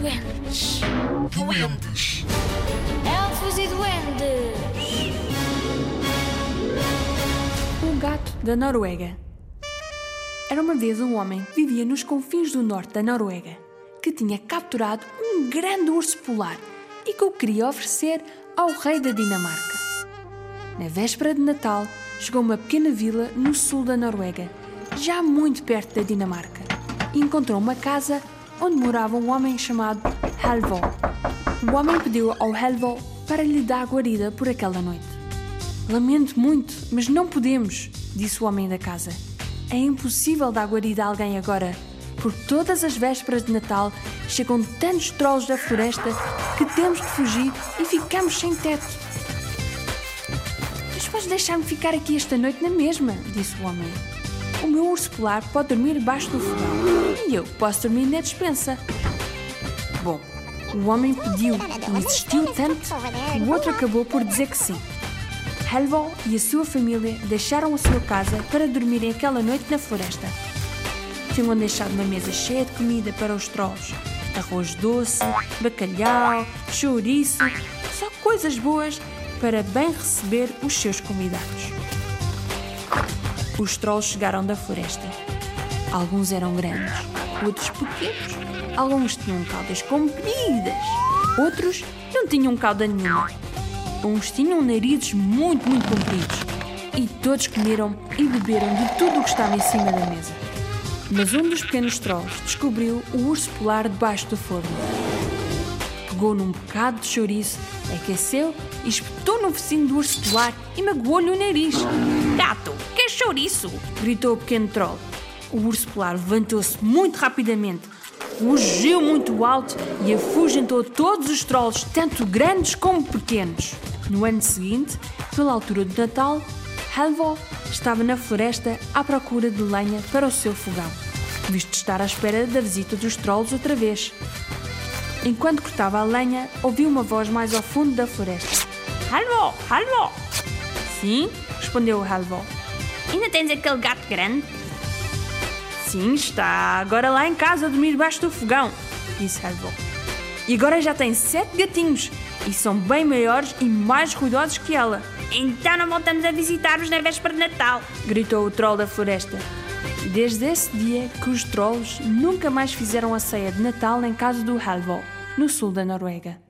duendes. Duendes. Elfos e duendes. O gato da Noruega. Era uma vez um homem que vivia nos confins do norte da Noruega, que tinha capturado um grande urso polar e que o queria oferecer ao rei da Dinamarca. Na véspera de Natal, chegou a uma pequena vila no sul da Noruega, já muito perto da Dinamarca, e encontrou uma casa onde morava um homem chamado Halvor. O homem pediu ao Halvor para lhe dar guarida por aquela noite. Lamento muito, mas não podemos, disse o homem da casa. É impossível dar guarida a alguém agora, porque todas as vésperas de Natal chegam tantos trolls da floresta que temos de fugir e ficamos sem teto. Mas podes deixar-me ficar aqui esta noite na mesma, disse o homem. O meu urso polar pode dormir debaixo do fogão e eu posso dormir na despensa. Bom, o homem pediu e insistiu tanto que o outro acabou por dizer que sim. Halvor e a sua família deixaram a sua casa para dormirem aquela noite na floresta. Tinham deixado uma mesa cheia de comida para os trolls: arroz doce, bacalhau, chouriço, só coisas boas para bem receber os seus convidados. Os trolls chegaram da floresta. Alguns eram grandes, outros pequenos. Alguns tinham caudas compridas, outros não tinham cauda nenhuma. Uns tinham narizes muito, muito compridos. E todos comeram e beberam de tudo o que estava em cima da mesa. Mas um dos pequenos trolls descobriu o urso polar debaixo do forno. Pegou num bocado de chouriço, aqueceu e espetou no focinho do urso polar e magoou-lhe o nariz. Gato, que chouriço! gritou o pequeno troll. O urso polar levantou-se muito rapidamente, rugiu muito alto e afugentou todos os trolls, tanto grandes como pequenos. No ano seguinte, pela altura do Natal, Halvor estava na floresta à procura de lenha para o seu fogão, visto estar à espera da visita dos trolls outra vez. Enquanto cortava a lenha, ouviu uma voz mais ao fundo da floresta. Halvor, Halvor! Sim, respondeu Halvor. Ainda tens aquele gato grande? Sim, está agora lá em casa a dormir debaixo do fogão, disse Halvor. E agora já tem sete gatinhos e são bem maiores e mais ruidosos que ela, Então não voltamos a visitar-os na véspera de Natal. gritou o troll da floresta. Desde esse dia que os trolls nunca mais fizeram a ceia de Natal em casa do Halvor, no sul da Noruega.